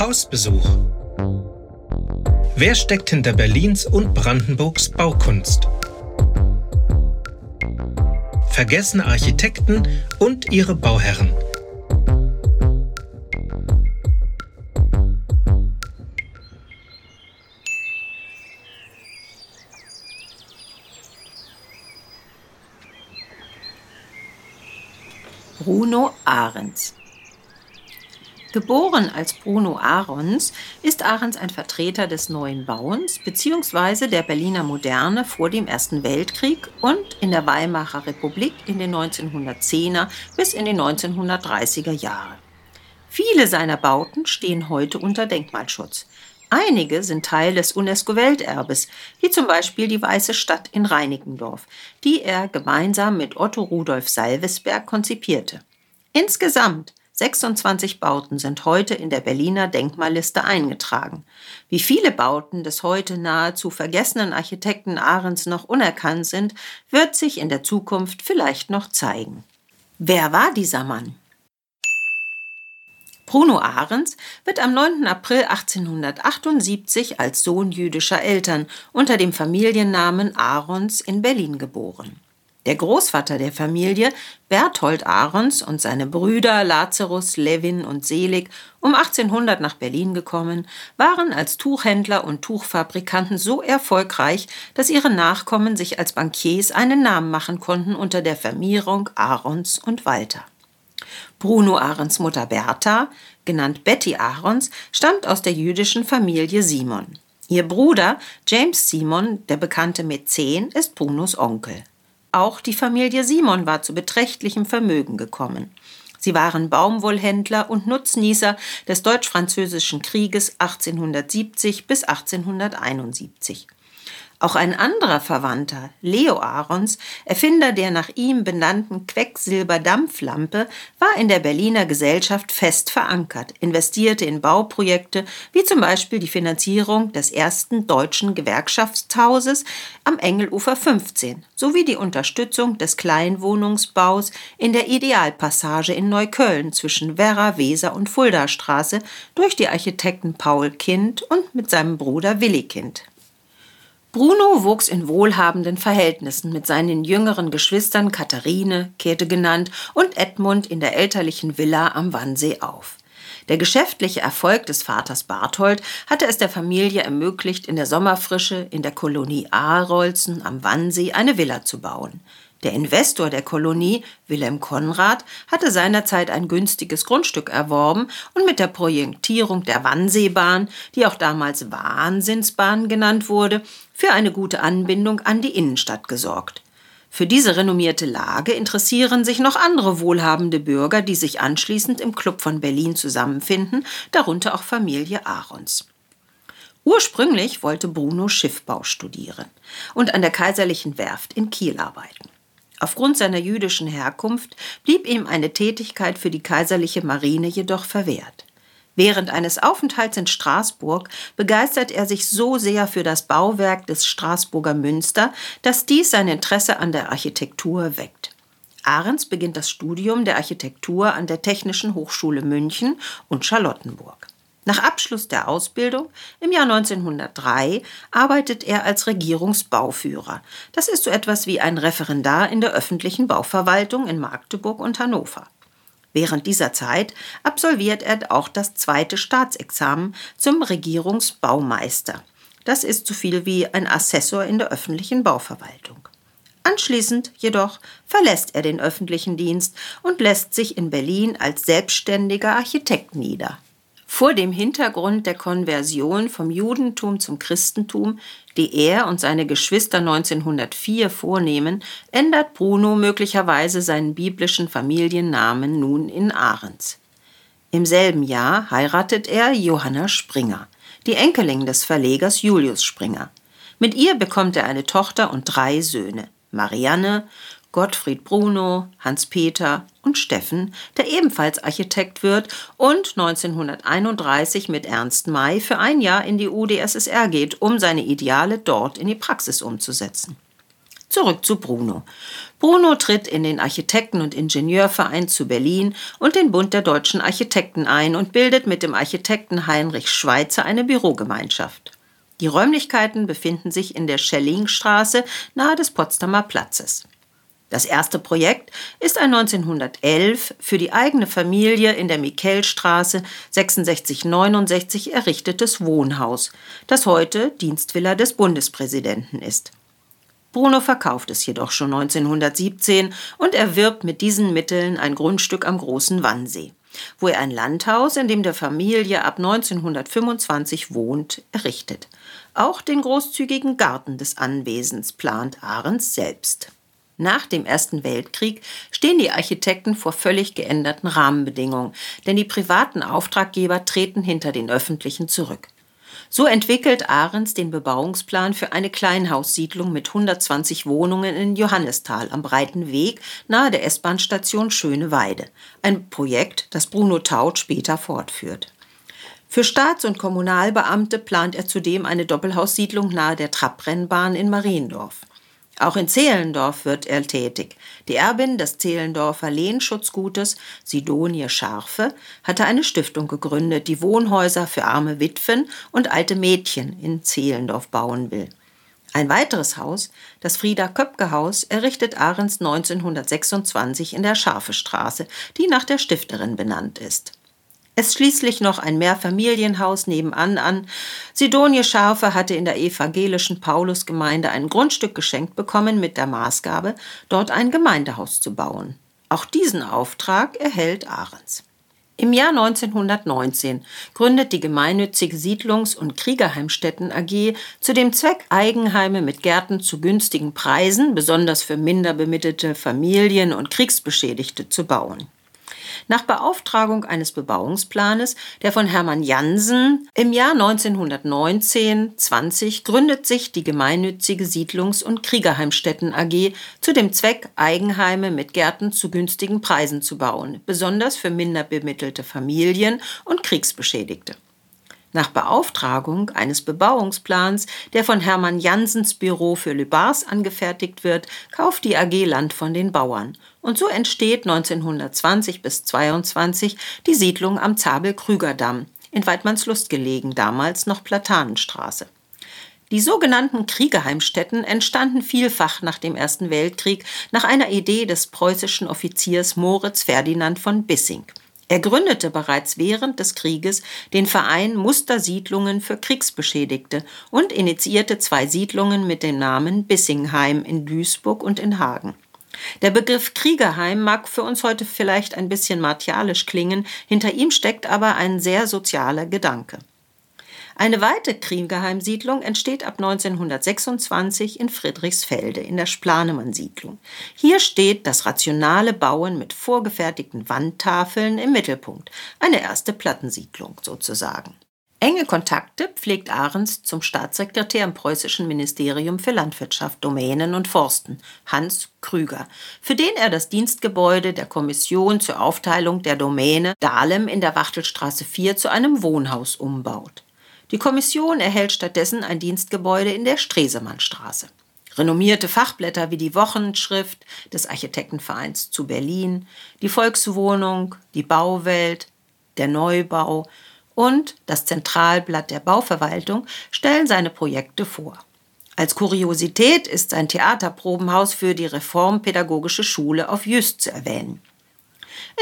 Hausbesuch. Wer steckt hinter Berlins und Brandenburgs Baukunst? Vergessene Architekten und ihre Bauherren. Bruno Ahrens. Geboren als Bruno Ahrens ist Ahrens ein Vertreter des neuen Bauens bzw. der Berliner Moderne vor dem Ersten Weltkrieg und in der Weimarer Republik in den 1910er bis in die 1930er Jahre. Viele seiner Bauten stehen heute unter Denkmalschutz. Einige sind Teil des UNESCO-Welterbes, wie zum Beispiel die Weiße Stadt in Reinickendorf, die er gemeinsam mit Otto Rudolf Salvesberg konzipierte. Insgesamt 26 Bauten sind heute in der Berliner Denkmalliste eingetragen. Wie viele Bauten des heute nahezu vergessenen Architekten Ahrens noch unerkannt sind, wird sich in der Zukunft vielleicht noch zeigen. Wer war dieser Mann? Bruno Ahrens wird am 9. April 1878 als Sohn jüdischer Eltern unter dem Familiennamen Ahrens in Berlin geboren. Der Großvater der Familie, Berthold Ahrens und seine Brüder Lazarus, Levin und Selig, um 1800 nach Berlin gekommen, waren als Tuchhändler und Tuchfabrikanten so erfolgreich, dass ihre Nachkommen sich als Bankiers einen Namen machen konnten unter der Vermierung Ahrens und Walter. Bruno Ahrens Mutter Bertha, genannt Betty Ahrens, stammt aus der jüdischen Familie Simon. Ihr Bruder James Simon, der bekannte Mäzen, ist Brunos Onkel. Auch die Familie Simon war zu beträchtlichem Vermögen gekommen. Sie waren Baumwollhändler und Nutznießer des Deutsch-Französischen Krieges 1870 bis 1871. Auch ein anderer Verwandter, Leo Ahrens, Erfinder der nach ihm benannten Quecksilberdampflampe, war in der Berliner Gesellschaft fest verankert, investierte in Bauprojekte wie zum Beispiel die Finanzierung des ersten deutschen Gewerkschaftshauses am Engelufer 15 sowie die Unterstützung des Kleinwohnungsbaus in der Idealpassage in Neukölln zwischen Werra, Weser und Fuldastraße durch die Architekten Paul Kind und mit seinem Bruder Willi Kind. Bruno wuchs in wohlhabenden Verhältnissen mit seinen jüngeren Geschwistern Katharine, Käthe genannt, und Edmund in der elterlichen Villa am Wannsee auf. Der geschäftliche Erfolg des Vaters Barthold hatte es der Familie ermöglicht, in der Sommerfrische in der Kolonie Aarolzen am Wannsee eine Villa zu bauen. Der Investor der Kolonie, Wilhelm Konrad, hatte seinerzeit ein günstiges Grundstück erworben und mit der Projektierung der Wannseebahn, die auch damals Wahnsinnsbahn genannt wurde, für eine gute Anbindung an die Innenstadt gesorgt. Für diese renommierte Lage interessieren sich noch andere wohlhabende Bürger, die sich anschließend im Club von Berlin zusammenfinden, darunter auch Familie Ahrons. Ursprünglich wollte Bruno Schiffbau studieren und an der Kaiserlichen Werft in Kiel arbeiten. Aufgrund seiner jüdischen Herkunft blieb ihm eine Tätigkeit für die kaiserliche Marine jedoch verwehrt. Während eines Aufenthalts in Straßburg begeistert er sich so sehr für das Bauwerk des Straßburger Münster, dass dies sein Interesse an der Architektur weckt. Ahrens beginnt das Studium der Architektur an der Technischen Hochschule München und Charlottenburg. Nach Abschluss der Ausbildung im Jahr 1903 arbeitet er als Regierungsbauführer. Das ist so etwas wie ein Referendar in der öffentlichen Bauverwaltung in Magdeburg und Hannover. Während dieser Zeit absolviert er auch das zweite Staatsexamen zum Regierungsbaumeister. Das ist so viel wie ein Assessor in der öffentlichen Bauverwaltung. Anschließend jedoch verlässt er den öffentlichen Dienst und lässt sich in Berlin als selbstständiger Architekt nieder. Vor dem Hintergrund der Konversion vom Judentum zum Christentum, die er und seine Geschwister 1904 vornehmen, ändert Bruno möglicherweise seinen biblischen Familiennamen nun in Ahrens. Im selben Jahr heiratet er Johanna Springer, die Enkelin des Verlegers Julius Springer. Mit ihr bekommt er eine Tochter und drei Söhne, Marianne, Gottfried Bruno, Hans-Peter und Steffen, der ebenfalls Architekt wird und 1931 mit Ernst May für ein Jahr in die UdSSR geht, um seine Ideale dort in die Praxis umzusetzen. Zurück zu Bruno. Bruno tritt in den Architekten- und Ingenieurverein zu Berlin und den Bund der deutschen Architekten ein und bildet mit dem Architekten Heinrich Schweitzer eine Bürogemeinschaft. Die Räumlichkeiten befinden sich in der Schellingstraße nahe des Potsdamer Platzes. Das erste Projekt ist ein 1911 für die eigene Familie in der Mikelstraße 6669 errichtetes Wohnhaus, das heute Dienstvilla des Bundespräsidenten ist. Bruno verkauft es jedoch schon 1917 und erwirbt mit diesen Mitteln ein Grundstück am Großen Wannsee, wo er ein Landhaus, in dem der Familie ab 1925 wohnt, errichtet. Auch den großzügigen Garten des Anwesens plant Ahrens selbst. Nach dem Ersten Weltkrieg stehen die Architekten vor völlig geänderten Rahmenbedingungen, denn die privaten Auftraggeber treten hinter den öffentlichen zurück. So entwickelt Ahrens den Bebauungsplan für eine Kleinhaussiedlung mit 120 Wohnungen in Johannisthal am Breiten Weg nahe der S-Bahn-Station Schöneweide. Ein Projekt, das Bruno Taut später fortführt. Für Staats- und Kommunalbeamte plant er zudem eine Doppelhaussiedlung nahe der Trabrennbahn in Mariendorf. Auch in Zehlendorf wird er tätig. Die Erbin des Zehlendorfer Lehnschutzgutes, Sidonie Scharfe, hatte eine Stiftung gegründet, die Wohnhäuser für arme Witwen und alte Mädchen in Zehlendorf bauen will. Ein weiteres Haus, das Frieda-Köpke-Haus, errichtet Ahrens 1926 in der Scharfestraße, die nach der Stifterin benannt ist. Es schließlich noch ein Mehrfamilienhaus nebenan an. Sidonie Scharfe hatte in der evangelischen Paulusgemeinde ein Grundstück geschenkt bekommen mit der Maßgabe, dort ein Gemeindehaus zu bauen. Auch diesen Auftrag erhält Ahrens. Im Jahr 1919 gründet die gemeinnützige Siedlungs- und Kriegerheimstätten AG zu dem Zweck, Eigenheime mit Gärten zu günstigen Preisen, besonders für minder bemittelte Familien und Kriegsbeschädigte, zu bauen. Nach Beauftragung eines Bebauungsplanes, der von Hermann Jansen im Jahr 1919-20 gründet sich die gemeinnützige Siedlungs- und Kriegerheimstätten AG zu dem Zweck, Eigenheime mit Gärten zu günstigen Preisen zu bauen, besonders für minder bemittelte Familien und Kriegsbeschädigte. Nach Beauftragung eines Bebauungsplans, der von Hermann Jansens Büro für Lübars angefertigt wird, kauft die AG Land von den Bauern. Und so entsteht 1920 bis 22 die Siedlung am Zabel-Krüger-Damm, in Weidmannslust gelegen, damals noch Platanenstraße. Die sogenannten Kriegerheimstätten entstanden vielfach nach dem Ersten Weltkrieg nach einer Idee des preußischen Offiziers Moritz Ferdinand von Bissing. Er gründete bereits während des Krieges den Verein Mustersiedlungen für Kriegsbeschädigte und initiierte zwei Siedlungen mit dem Namen Bissingheim in Duisburg und in Hagen. Der Begriff Kriegerheim mag für uns heute vielleicht ein bisschen martialisch klingen, hinter ihm steckt aber ein sehr sozialer Gedanke. Eine weitere Kriegerheimsiedlung entsteht ab 1926 in Friedrichsfelde in der Splanemann-Siedlung. Hier steht das rationale Bauen mit vorgefertigten Wandtafeln im Mittelpunkt, eine erste Plattensiedlung sozusagen. Enge Kontakte pflegt Ahrens zum Staatssekretär im preußischen Ministerium für Landwirtschaft, Domänen und Forsten, Hans Krüger, für den er das Dienstgebäude der Kommission zur Aufteilung der Domäne Dahlem in der Wachtelstraße 4 zu einem Wohnhaus umbaut. Die Kommission erhält stattdessen ein Dienstgebäude in der Stresemannstraße. Renommierte Fachblätter wie die Wochenschrift des Architektenvereins zu Berlin, die Volkswohnung, die Bauwelt, der Neubau und das Zentralblatt der Bauverwaltung stellen seine Projekte vor. Als Kuriosität ist sein Theaterprobenhaus für die Reformpädagogische Schule auf Jüst zu erwähnen.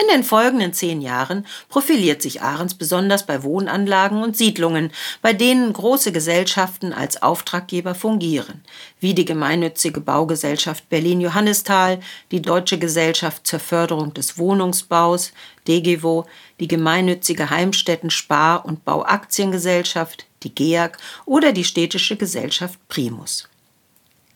In den folgenden zehn Jahren profiliert sich Ahrens besonders bei Wohnanlagen und Siedlungen, bei denen große Gesellschaften als Auftraggeber fungieren, wie die gemeinnützige Baugesellschaft Berlin-Johannisthal, die Deutsche Gesellschaft zur Förderung des Wohnungsbaus, DGWO, die gemeinnützige Heimstätten Spar- und Bauaktiengesellschaft, die GEAG oder die städtische Gesellschaft Primus.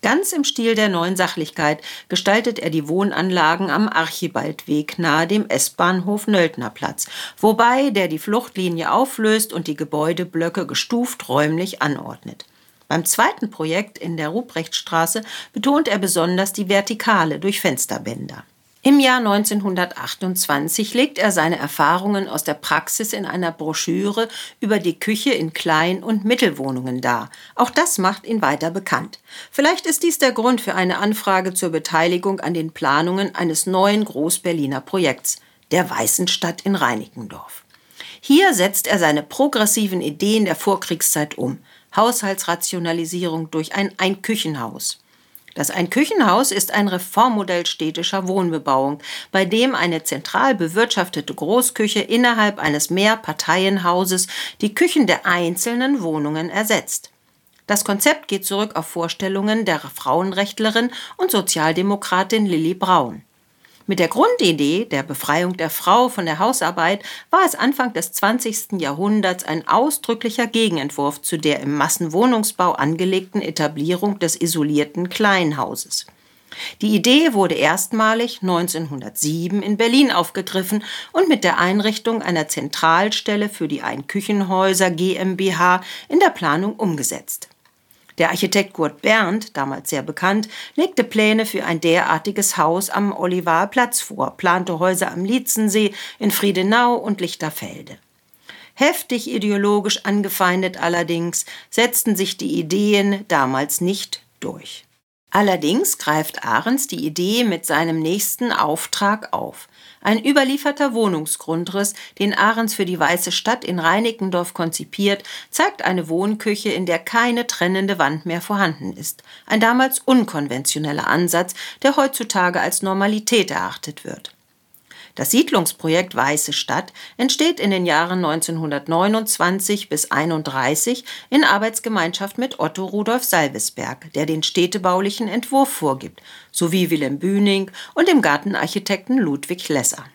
Ganz im Stil der neuen Sachlichkeit gestaltet er die Wohnanlagen am Archibaldweg nahe dem S-Bahnhof Nöldnerplatz, wobei der die Fluchtlinie auflöst und die Gebäudeblöcke gestuft räumlich anordnet. Beim zweiten Projekt in der Ruprechtstraße betont er besonders die Vertikale durch Fensterbänder. Im Jahr 1928 legt er seine Erfahrungen aus der Praxis in einer Broschüre über die Küche in Klein- und Mittelwohnungen dar. Auch das macht ihn weiter bekannt. Vielleicht ist dies der Grund für eine Anfrage zur Beteiligung an den Planungen eines neuen Groß-Berliner Projekts, der Weißen Stadt in Reinickendorf. Hier setzt er seine progressiven Ideen der Vorkriegszeit um. Haushaltsrationalisierung durch ein Einküchenhaus. Das Einküchenhaus ist ein Reformmodell städtischer Wohnbebauung, bei dem eine zentral bewirtschaftete Großküche innerhalb eines Mehrparteienhauses die Küchen der einzelnen Wohnungen ersetzt. Das Konzept geht zurück auf Vorstellungen der Frauenrechtlerin und Sozialdemokratin Lilly Braun. Mit der Grundidee der Befreiung der Frau von der Hausarbeit war es Anfang des 20. Jahrhunderts ein ausdrücklicher Gegenentwurf zu der im Massenwohnungsbau angelegten Etablierung des isolierten Kleinhauses. Die Idee wurde erstmalig 1907 in Berlin aufgegriffen und mit der Einrichtung einer Zentralstelle für die Einküchenhäuser GmbH in der Planung umgesetzt. Der Architekt Kurt Berndt, damals sehr bekannt, legte Pläne für ein derartiges Haus am Olivarer Platz vor, plante Häuser am Lietzensee, in Friedenau und Lichterfelde. Heftig ideologisch angefeindet allerdings setzten sich die Ideen damals nicht durch. Allerdings greift Ahrens die Idee mit seinem nächsten Auftrag auf. Ein überlieferter Wohnungsgrundriss, den Ahrens für die Weiße Stadt in Reinickendorf konzipiert, zeigt eine Wohnküche, in der keine trennende Wand mehr vorhanden ist. Ein damals unkonventioneller Ansatz, der heutzutage als Normalität erachtet wird. Das Siedlungsprojekt Weiße Stadt entsteht in den Jahren 1929 bis 1931 in Arbeitsgemeinschaft mit Otto Rudolf Salvesberg, der den städtebaulichen Entwurf vorgibt, sowie Wilhelm Bühning und dem Gartenarchitekten Ludwig Lesser.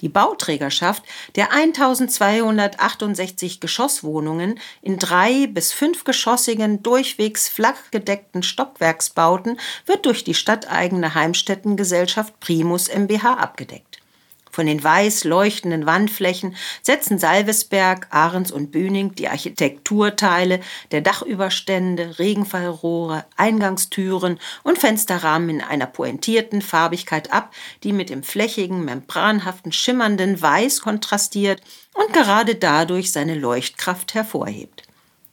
Die Bauträgerschaft der 1268 Geschosswohnungen in drei bis fünfgeschossigen, durchwegs flachgedeckten Stockwerksbauten wird durch die stadteigene Heimstättengesellschaft Primus MBH abgedeckt. Von den weiß leuchtenden Wandflächen setzen Salvesberg, Ahrens und Bühning die Architekturteile der Dachüberstände, Regenfallrohre, Eingangstüren und Fensterrahmen in einer pointierten Farbigkeit ab, die mit dem flächigen, membranhaften, schimmernden Weiß kontrastiert und gerade dadurch seine Leuchtkraft hervorhebt.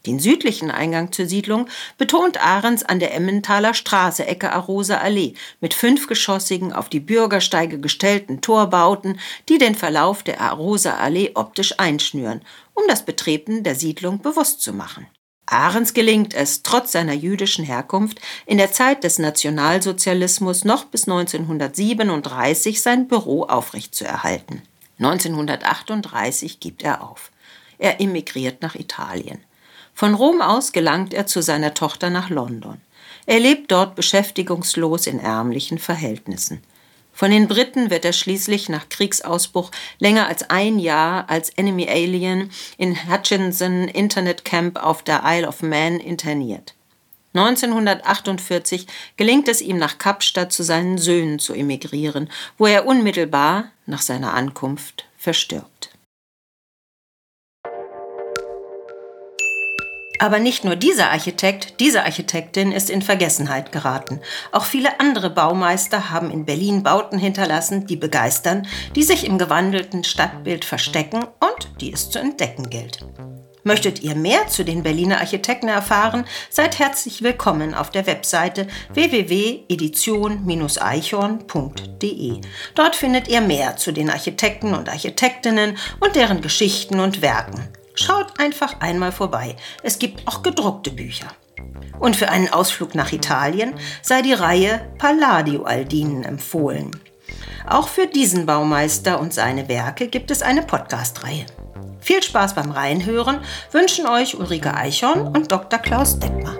Den südlichen Eingang zur Siedlung betont Ahrens an der Emmentaler Straße, Ecke Arosa Allee, mit fünfgeschossigen, auf die Bürgersteige gestellten Torbauten, die den Verlauf der Arosa Allee optisch einschnüren, um das Betreten der Siedlung bewusst zu machen. Ahrens gelingt es, trotz seiner jüdischen Herkunft, in der Zeit des Nationalsozialismus noch bis 1937 sein Büro aufrechtzuerhalten. 1938 gibt er auf. Er emigriert nach Italien. Von Rom aus gelangt er zu seiner Tochter nach London. Er lebt dort beschäftigungslos in ärmlichen Verhältnissen. Von den Briten wird er schließlich nach Kriegsausbruch länger als ein Jahr als Enemy Alien in Hutchinson Internet Camp auf der Isle of Man interniert. 1948 gelingt es ihm nach Kapstadt zu seinen Söhnen zu emigrieren, wo er unmittelbar nach seiner Ankunft verstirbt. Aber nicht nur dieser Architekt, diese Architektin ist in Vergessenheit geraten. Auch viele andere Baumeister haben in Berlin Bauten hinterlassen, die begeistern, die sich im gewandelten Stadtbild verstecken und die es zu entdecken gilt. Möchtet ihr mehr zu den Berliner Architekten erfahren? Seid herzlich willkommen auf der Webseite www.edition-eichhorn.de. Dort findet ihr mehr zu den Architekten und Architektinnen und deren Geschichten und Werken. Schaut einfach einmal vorbei. Es gibt auch gedruckte Bücher. Und für einen Ausflug nach Italien sei die Reihe Palladio Aldinen empfohlen. Auch für diesen Baumeister und seine Werke gibt es eine Podcast-Reihe. Viel Spaß beim Reinhören wünschen euch Ulrike Eichhorn und Dr. Klaus Detmer.